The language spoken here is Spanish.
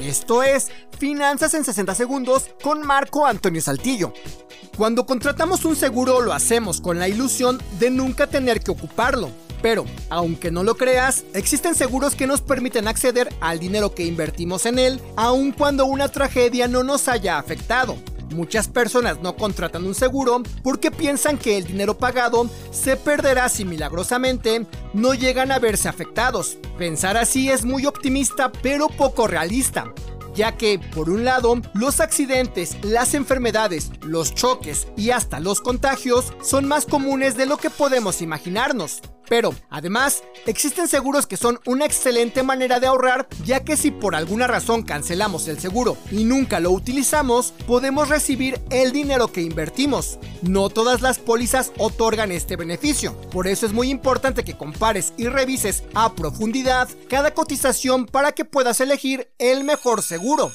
Esto es Finanzas en 60 Segundos con Marco Antonio Saltillo. Cuando contratamos un seguro lo hacemos con la ilusión de nunca tener que ocuparlo. Pero, aunque no lo creas, existen seguros que nos permiten acceder al dinero que invertimos en él, aun cuando una tragedia no nos haya afectado. Muchas personas no contratan un seguro porque piensan que el dinero pagado se perderá si milagrosamente no llegan a verse afectados. Pensar así es muy optimista pero poco realista ya que, por un lado, los accidentes, las enfermedades, los choques y hasta los contagios son más comunes de lo que podemos imaginarnos. Pero, además, existen seguros que son una excelente manera de ahorrar, ya que si por alguna razón cancelamos el seguro y nunca lo utilizamos, podemos recibir el dinero que invertimos. No todas las pólizas otorgan este beneficio, por eso es muy importante que compares y revises a profundidad cada cotización para que puedas elegir el mejor seguro.